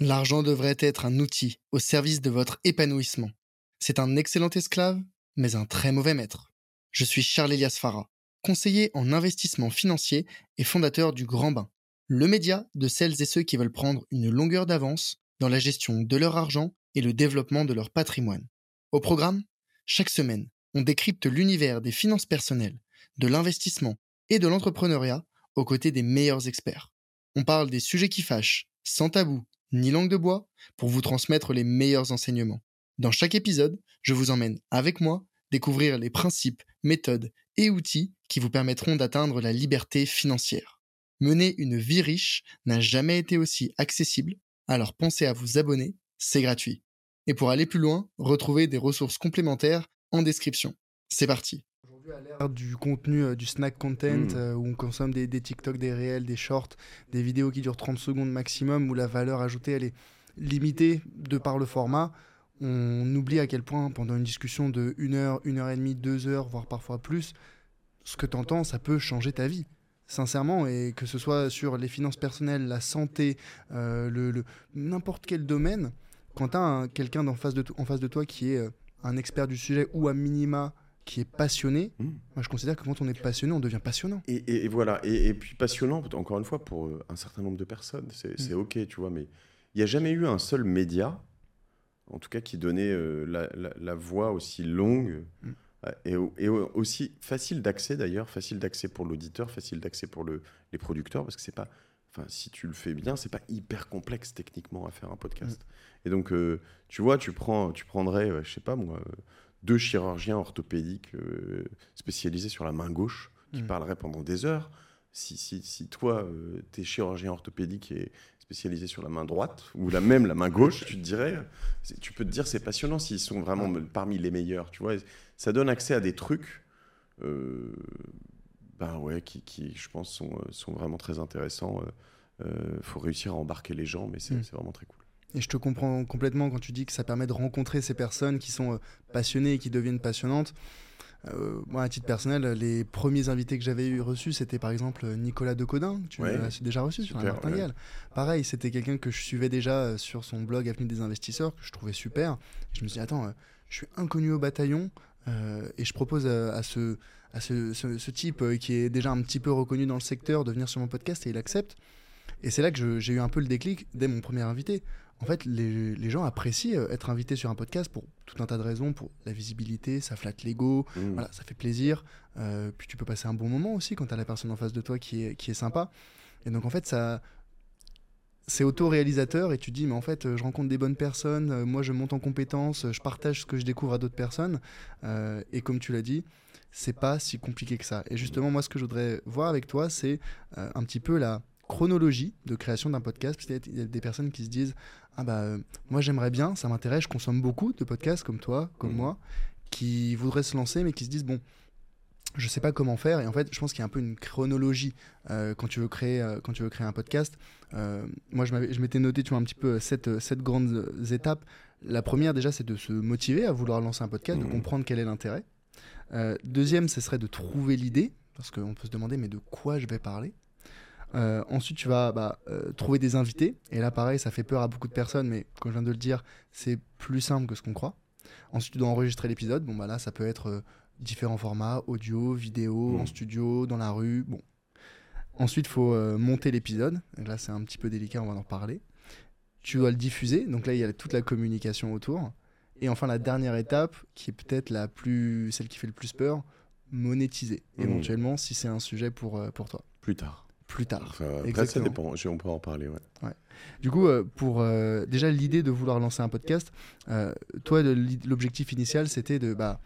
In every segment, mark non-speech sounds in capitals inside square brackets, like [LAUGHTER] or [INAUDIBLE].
L'argent devrait être un outil au service de votre épanouissement. C'est un excellent esclave, mais un très mauvais maître. Je suis Charles Elias Farah, conseiller en investissement financier et fondateur du Grand Bain, le média de celles et ceux qui veulent prendre une longueur d'avance dans la gestion de leur argent et le développement de leur patrimoine. Au programme, chaque semaine, on décrypte l'univers des finances personnelles, de l'investissement et de l'entrepreneuriat aux côtés des meilleurs experts. On parle des sujets qui fâchent, sans tabou ni langue de bois, pour vous transmettre les meilleurs enseignements. Dans chaque épisode, je vous emmène avec moi découvrir les principes, méthodes et outils qui vous permettront d'atteindre la liberté financière. Mener une vie riche n'a jamais été aussi accessible, alors pensez à vous abonner, c'est gratuit. Et pour aller plus loin, retrouvez des ressources complémentaires en description. C'est parti. Aujourd'hui, à l'ère du contenu, euh, du snack content, Mm. euh, où on consomme des, des TikTok, des réels, des shorts, des vidéos qui durent 30 secondes maximum, où la valeur ajoutée, elle est limitée de par le format, on oublie à quel point, pendant une discussion de 1 heure, 1 heure et demie, 2 heures, voire parfois plus, ce que tu entends, ça peut changer ta vie. Sincèrement, et que ce soit sur les finances personnelles, la santé, euh, le, le- n'importe quel domaine, quand tu as quelqu'un en face de toi qui est un expert du sujet ou à minima qui est passionné, Mm. moi je considère que quand on est passionné, on devient passionnant. Et, et- et voilà, et, et puis passionnant, encore une fois, pour euh, un certain nombre de personnes. C'est c'est OK, tu vois, mais il n'y a jamais eu un seul média, en tout cas, qui donnait euh, la, la- la voix aussi longue Mm. euh, et, au- et au- aussi facile d'accès d'ailleurs, facile d'accès pour l'auditeur, facile d'accès pour le, les producteurs, parce que c'est pas. Enfin, si tu le fais bien, c'est pas hyper complexe techniquement à faire un podcast. Et donc, euh, tu vois, tu prends, tu prendrais, je sais pas moi, deux chirurgiens orthopédiques euh, spécialisés sur la main gauche qui Mm. parleraient pendant des heures. Si, si, si toi, tu es chirurgien orthopédique et spécialisé sur la main droite, ou la même la main gauche, tu te dirais, tu peux te dire c'est passionnant s'ils sont vraiment me- parmi les meilleurs, tu vois. Ça donne accès à des trucs, euh, ben ouais, qui, qui, je pense, sont, euh, sont vraiment très intéressants. Il faut réussir à embarquer les gens, mais c'est Mm. c'est vraiment très cool. Et je te comprends complètement quand tu dis que ça permet de rencontrer ces personnes qui sont euh, passionnées et qui deviennent passionnantes. Euh, moi, à titre personnel, les premiers invités que j'avais reçus, c'était par exemple Nicolas Decodin, que tu Ouais. as déjà reçu sur la Martingale. Pareil, c'était quelqu'un que je suivais déjà euh, sur son blog Avenue des investisseurs, que je trouvais super. Je me suis dit, attends, euh, je suis inconnu au bataillon euh, et je propose euh, à ce, à ce, ce- ce type euh, qui est déjà un petit peu reconnu dans le secteur de venir sur mon podcast et il accepte. Et c'est là que j'ai eu un peu le déclic dès mon premier invité. En fait, les, les gens apprécient euh, être invités sur un podcast pour tout un tas de raisons, pour la visibilité, ça flatte l'ego, Mm. voilà, ça fait plaisir. Euh, puis tu peux passer un bon moment aussi quand tu as la personne en face de toi qui est, qui est sympa. Et donc en fait, ça, c'est auto-réalisateur et tu dis, mais en fait, je rencontre des bonnes personnes, euh, moi je monte en compétences, je partage ce que je découvre à d'autres personnes. Euh, et comme tu l'as dit, c'est pas si compliqué que ça. Et justement, moi, ce que je voudrais voir avec toi, c'est euh, un petit peu la chronologie de création d'un podcast. Peut-être il y a des personnes qui se disent, ah bah, euh, moi j'aimerais bien, ça m'intéresse, je consomme beaucoup de podcasts comme toi, comme Mhm. moi, qui voudraient se lancer, mais qui se disent, bon, je sais pas comment faire et en fait je pense qu'il y a un peu une chronologie euh, quand tu veux créer euh, quand tu veux créer un podcast Euh, moi je m'étais noté tu vois un petit peu sept, sept grandes étapes la première déjà c'est de se motiver à vouloir lancer un podcast de Mhm. comprendre quel est l'intérêt deuxième ce serait de trouver l'idée parce qu'on peut se demander mais de quoi je vais parler? Euh, ensuite, tu vas bah, euh, trouver des invités. Et là, pareil, ça fait peur à beaucoup de personnes, mais comme je viens de le dire, c'est plus simple que ce qu'on croit. Ensuite, tu dois enregistrer l'épisode. Bon, bah là, ça peut être euh, différents formats, audio, vidéo, Mhm. en studio, dans la rue. Bon. Ensuite, il faut monter l'épisode. Là, c'est un petit peu délicat, on va en reparler. Tu dois le diffuser. Donc là, il y a toute la communication autour. Et enfin, la dernière étape, qui est peut-être la plus, celle qui fait le plus peur, monétiser. Mhm. Éventuellement, si c'est un sujet pour, pour toi. Plus tard. Plus tard. Enfin, après, ça dépend. Je- On peut en parler, ouais. Du coup, euh, pour euh, déjà l'idée de vouloir lancer un podcast, euh, toi, l'objectif initial, c'était de bah,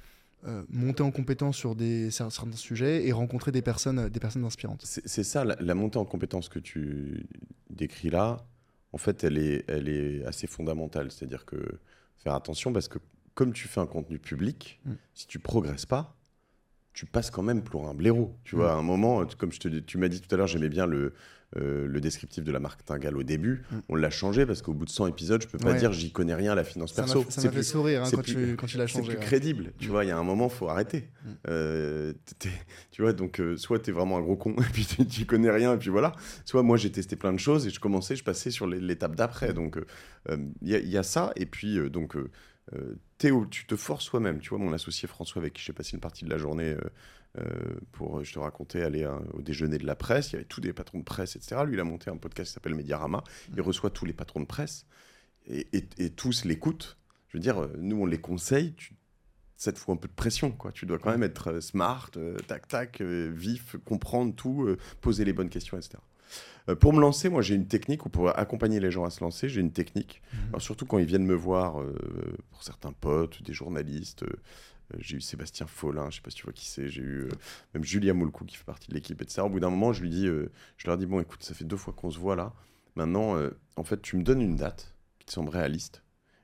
monter en compétence sur des cer- certains sujets et rencontrer des personnes, des personnes inspirantes. C'est ça, la, la montée en compétence que tu décris là, en fait, elle est, elle est assez fondamentale. C'est-à-dire que faire attention parce que comme tu fais un contenu public, Mm. si tu progresses pas, tu passes quand même pour un blaireau. Tu vois, à un moment, comme je te, tu m'as dit tout à l'heure, j'aimais bien le, euh, le descriptif de la marque Tingal au début. Mm. On l'a changé parce qu'au bout de 100 épisodes, je peux pas Ouais. dire j'y connais rien à la finance Ça perso. ça C'est m'a fait plus- sourire hein, c'est quand, plus- tu, quand tu l'as c'est changé. plus ouais. crédible. Tu Mm. vois, il y a un moment, faut arrêter. Mm. Euh, [LAUGHS] tu vois, donc euh, soit tu es vraiment un gros con [LAUGHS] et puis tu connais rien et puis voilà. Soit moi j'ai testé plein de choses et je commençais, je passais sur l'étape d'après. Donc il y, a- il y a ça et puis donc Théo, tu te forces soi-même. Tu vois, mon associé François avec qui j'ai passé une partie de la journée. euh, euh, pour, je te racontais, aller hein, au déjeuner de la presse. Il y avait tous des patrons de presse, etc. Lui, il a monté un podcast qui s'appelle Mediarama. Il reçoit tous les patrons de presse et, et- et tous l'écoutent. Je veux dire, euh, nous, on les conseille. Tu, ça te fout un peu de pression, quoi. Tu dois quand même être euh, smart, euh, tac, tac, euh, vif, comprendre tout, euh, poser les bonnes questions, etc. Euh, pour me lancer, moi, j'ai une technique, ou pour accompagner les gens à se lancer, j'ai une technique. Mhm. Alors, surtout quand ils viennent me voir, euh, pour certains potes, des journalistes. euh, j'ai eu Sébastien Follin, je sais pas si tu vois qui c'est. J'ai eu même Julia Moulcou qui fait partie de l'équipe, etc. Au bout d'un moment, je lui dis, je leur dis bon, écoute, ça fait deux fois qu'on se voit là. Maintenant, en fait, tu me donnes une date qui te semble réaliste.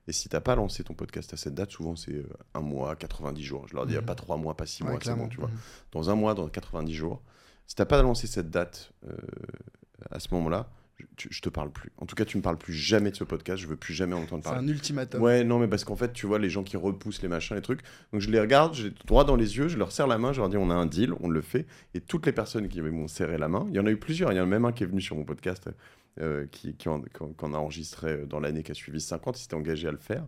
Et si t'as pas lancé ton podcast à cette date, souvent c'est un mois, 90 jours. Je leur dis, Mhm. pas trois mois, pas six Ouais, mois, c'est bon, tu vois. Mhm. Dans un mois, dans 90 jours. Si t'as pas lancé cette date euh, à ce moment-là, je, je te parle plus. En tout cas, tu me parles plus jamais de ce podcast. Je veux plus jamais en entendre C'est parler. un ultimatum. Ouais, non, mais parce qu'en fait, tu vois, les gens qui repoussent les machins, les trucs. Donc je les regarde, j'ai droit dans les yeux, je leur serre la main, je leur dis on a un deal, on le fait. Et toutes les personnes qui m'ont serré la main, il y en a eu plusieurs. Il y en a même un qui est venu sur mon podcast, euh, qui, qui en, a enregistré dans l'année qui a suivi 50, il s'était engagé à le faire.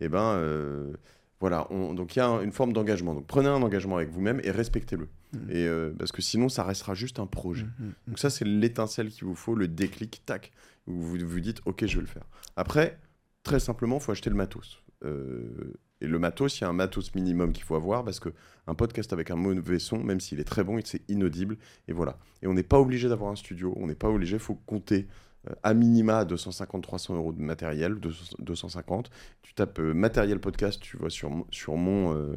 Et ben euh, voilà, on- donc il y a un- une forme d'engagement. Donc prenez un engagement avec vous-même et respectez-le. Mhm. Et euh, parce que sinon, ça restera juste un projet. Mhm, mhm. Donc ça, c'est l'étincelle qu'il vous faut, le déclic, tac, où vous vous dites, ok, je vais le faire. Après, très simplement, il faut acheter le matos. Euh, et le matos, il y a un matos minimum qu'il faut avoir, parce que un podcast avec un mauvais son, même s'il est très bon, c'est inaudible, et voilà. Et on n'est pas obligé d'avoir un studio, on n'est pas obligé, il faut compter à minima 250-300 euros de matériel, 200 250. Tu tapes euh, matériel podcast, tu vois sur, mon- sur mon... euh,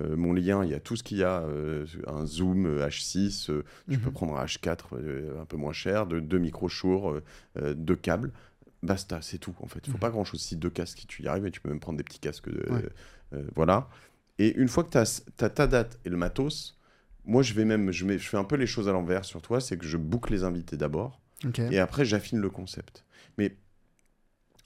euh, mon lien, il y a tout ce qu'il y a, euh, un Zoom euh, H6, euh, tu peux Mhm. prendre un H4 euh, un peu moins cher, de, deux euh, euh, deux câbles. Basta, c'est tout en fait. Il faut Mhm. pas grand chose. Si deux casques, tu y arrives et tu peux même prendre des petits casques. de- Ouais. euh, voilà. Et une fois que tu as, ta date et le matos, moi je vais même, je, mets, je fais un peu les choses à l'envers sur toi, c'est que je boucle les invités d'abord Et après j'affine le concept. Mais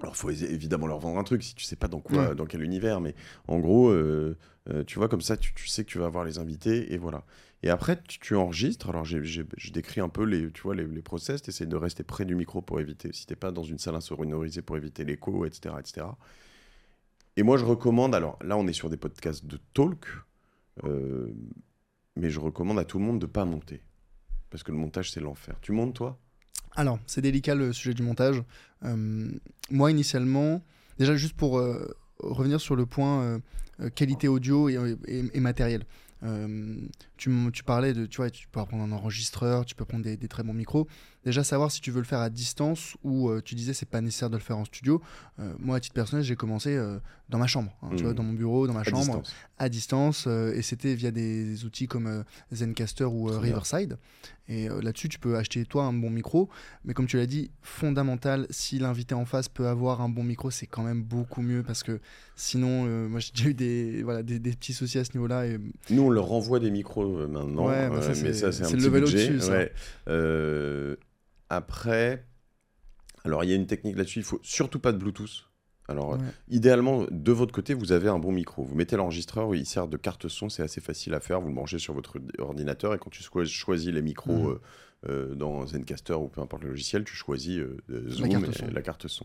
alors faut é- évidemment leur vendre un truc si tu sais pas dans quoi, Ouais. dans quel univers, mais en gros, euh, euh, tu vois comme ça, tu, tu sais que tu vas avoir les invités et voilà. Et après tu, tu enregistres. Alors je décris un peu les, tu vois les, les process. T'essayes de rester près du micro pour éviter, si t'es pas dans une salle insonorisée pour éviter l'écho, etc., etc. Et moi je recommande. Alors là on est sur des podcasts de talk, euh, mais je recommande à tout le monde de pas monter parce que le montage c'est l'enfer. Tu montes toi? Alors, c'est délicat le sujet du montage. Euh, moi, initialement, déjà juste pour euh, revenir sur le point euh, qualité audio et matériel. Tu, parlais de, tu vois, tu peux prendre un enregistreur, tu peux prendre des, des très bons micros. Déjà savoir si tu veux le faire à distance ou euh, tu disais c'est pas nécessaire de le faire en studio. Euh, moi, à titre personnel, j'ai commencé euh, dans ma chambre, hein, tu vois, dans mon bureau, dans ma à chambre distance à distance et c'était via des outils comme Zencaster ou. Riverside. Et là-dessus, tu peux acheter toi un bon micro, mais comme tu l'as dit, fondamental, si l'invité en face peut avoir un bon micro, c'est quand même beaucoup mieux parce que sinon, moi j'ai déjà eu des, voilà, des, des petits soucis à ce niveau-là. Et... Nous, on leur renvoie des micros euh, maintenant, Ouais, bah ça, euh, mais ça, c'est un c'est le petit level budget. ça. Euh, après, alors il y a une technique là-dessus, il faut surtout pas de Bluetooth. Alors, euh, idéalement, de votre côté, vous avez un bon micro. Vous mettez l'enregistreur, il sert de carte son, c'est assez facile à faire. Vous le branchez sur votre ordinateur et quand tu choisis les micros euh, euh, dans Zencaster ou peu importe le logiciel, tu choisis euh, Zoom carte et son. la carte son.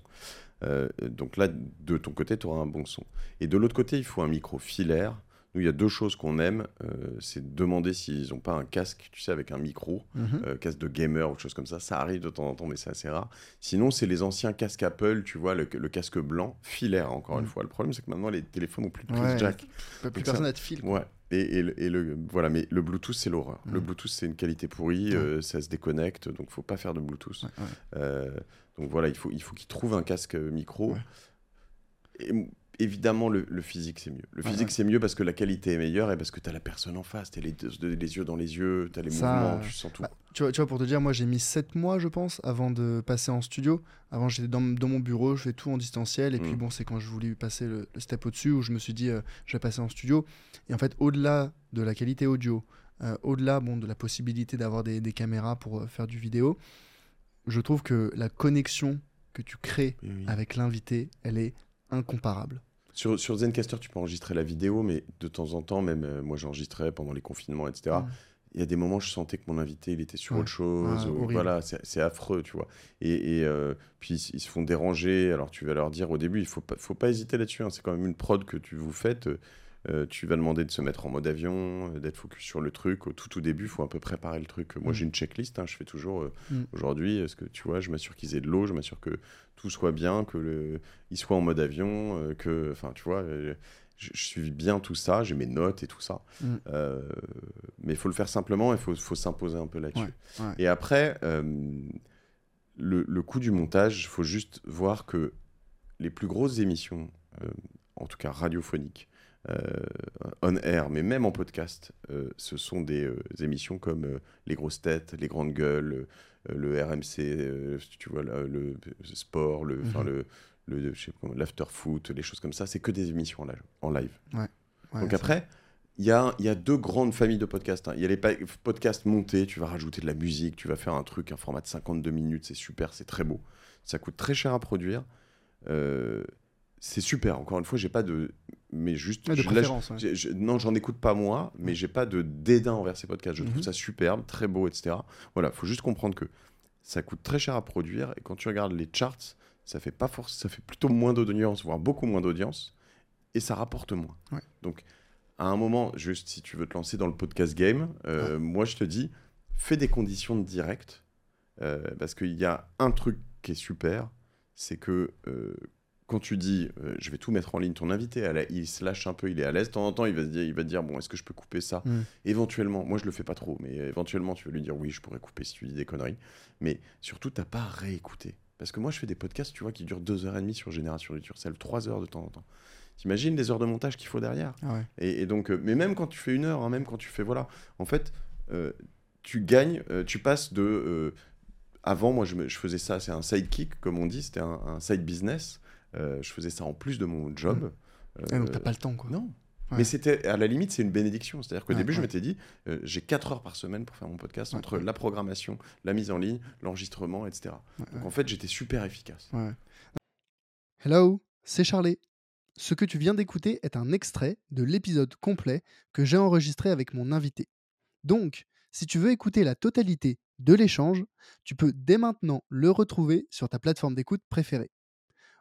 Donc là, de ton côté, tu auras un bon son. Et de l'autre côté, il faut un micro filaire. Nous, il y a deux choses qu'on aime. euh, c'est demander s'ils n'ont pas un casque, tu sais, avec un micro, Mhm. euh, casque de gamer ou chose comme ça. Ça arrive de temps en temps, mais c'est assez rare. Sinon, c'est les anciens casques Apple, tu vois, le, le casque blanc, filaire, encore une Mhm. fois. Le problème, c'est que maintenant, les téléphones n'ont plus de prise Ouais. jack. Plus Donc personne n'a de fil. quoi. Ouais. Et, et le, et le- voilà, mais le Bluetooth, c'est l'horreur. Le Mhm. Bluetooth, c'est une qualité pourrie, euh, ça se déconnecte, donc faut pas faire de Bluetooth. Ouais, ouais. Euh, donc voilà, il faut, il faut qu'ils trouvent un casque micro. Ouais. Et, évidemment, le, le physique, c'est mieux. Le physique, c'est mieux parce que la qualité est meilleure et parce que tu as la personne en face, tu as les, les yeux dans les yeux, tu as les Ça, mouvements, tu sens tout. Bah, tu, vois, tu vois, pour te dire, moi j'ai mis 7 mois, je pense, avant de passer en studio. Avant, j'étais dans, dans mon bureau, je fais tout en distanciel. Et puis, Mm. bon, c'est quand je voulais passer le, le step au-dessus où je me suis dit, euh, je vais passer en studio. Et en fait, au-delà de la qualité audio, euh, au-delà bon, de la possibilité d'avoir des, des caméras pour euh, faire du vidéo, je trouve que la connexion que tu crées Oui, oui. avec l'invité, elle est incomparable. Sur, sur Zencaster, tu peux enregistrer la vidéo, mais de temps en temps, même euh, moi j'enregistrais pendant les confinements, etc. Il y a des moments, je sentais que mon invité, il était sur Ouais. autre chose. Ah, ou- voilà, c'est c'est affreux, tu vois. Et, et, euh, puis ils, ils se font déranger. Alors tu vas leur dire au début, il faut pas, faut pas hésiter là-dessus. hein. C'est quand même une prod que tu vous faites. Euh, tu vas demander de se mettre en mode avion, euh, d'être focus sur le truc. Au tout, tout début, il faut un peu préparer le truc. Moi, Mm. j'ai une checklist. hein. je fais toujours euh, Mm. aujourd'hui. Est-ce que tu vois, je m'assure qu'ils aient de l'eau, je m'assure que tout soit bien, que le, ils soient en mode avion, euh, que, enfin, tu vois. je, je suis bien tout ça, j'ai mes notes et tout ça. Mm. Mais il faut le faire simplement, il faut, faut s'imposer un peu là-dessus. Ouais, ouais. Et après, le, le coût du montage, il faut juste voir que les plus grosses émissions, en tout cas radiophoniques, on air, mais même en podcast, euh, ce sont des euh, émissions comme euh, Les Grosses Têtes, Les Grandes Gueules, euh, le RMC, euh, tu vois, le, le sport, le, Mhm. le, comment, l'after-foot, les choses comme ça, c'est que des émissions en live. Ouais, Donc après, il y a, il y a deux grandes familles de podcasts. hein. Il y a les podcasts montés, tu vas rajouter de la musique, tu vas faire un truc, un format de 52 minutes, c'est super, c'est très beau. Ça coûte très cher à produire. Euh, c'est super, encore une fois, j'ai pas de... Mais juste... Ouais, de je- là, je- préférence. ouais. j'ai- je- non, j'en écoute pas moi, mais j'ai pas de dédain envers ces podcasts. Je trouve Mhm. ça superbe, très beau, etc. Voilà, faut juste comprendre que ça coûte très cher à produire et quand tu regardes les charts, ça fait pas force, ça fait plutôt moins d'audience, voire beaucoup moins d'audience, et ça rapporte moins. Ouais. Donc, à un moment, juste si tu veux te lancer dans le podcast game, euh, moi je te dis, fais des conditions de direct, euh, parce qu'il y a un truc qui est super, c'est que euh, quand tu dis euh, je vais tout mettre en ligne, ton invité, il se lâche un peu, il est à l'aise. De temps en temps, il va se dire, il va te dire bon, est-ce que je peux couper ça Mm. Éventuellement, moi je le fais pas trop, mais éventuellement tu vas lui dire oui, je pourrais couper si tu dis des conneries. Mais surtout, t'as pas à réécouter. Parce que moi je fais des podcasts, tu vois, qui durent deux heures et demie sur Génération du Turcel, trois heures de temps en temps. T'imagines les heures de montage qu'il faut derrière Ah ouais. et, et donc, euh, mais même quand tu fais une heure, hein, même quand tu fais, voilà, en fait, euh, tu gagnes, tu passes de. avant, moi, je, me- je faisais ça, c'est un sidekick, comme on dit, c'était un, un side business. Euh, je faisais ça en plus de mon job. Ah, donc Euh, t'as pas le temps, quoi. non. Ouais. Mais c'était, à la limite, c'est une bénédiction. C'est-à-dire qu'au Ouais, début, je m'étais dit, euh, j'ai 4 heures par semaine pour faire mon podcast, entre la programmation, la mise en ligne, l'enregistrement, etc. Donc en fait, j'étais super efficace. Ouais. Hello, c'est Charlie. Ce que tu viens d'écouter est un extrait de l'épisode complet que j'ai enregistré avec mon invité. Donc, si tu veux écouter la totalité de l'échange, tu peux dès maintenant le retrouver sur ta plateforme d'écoute préférée.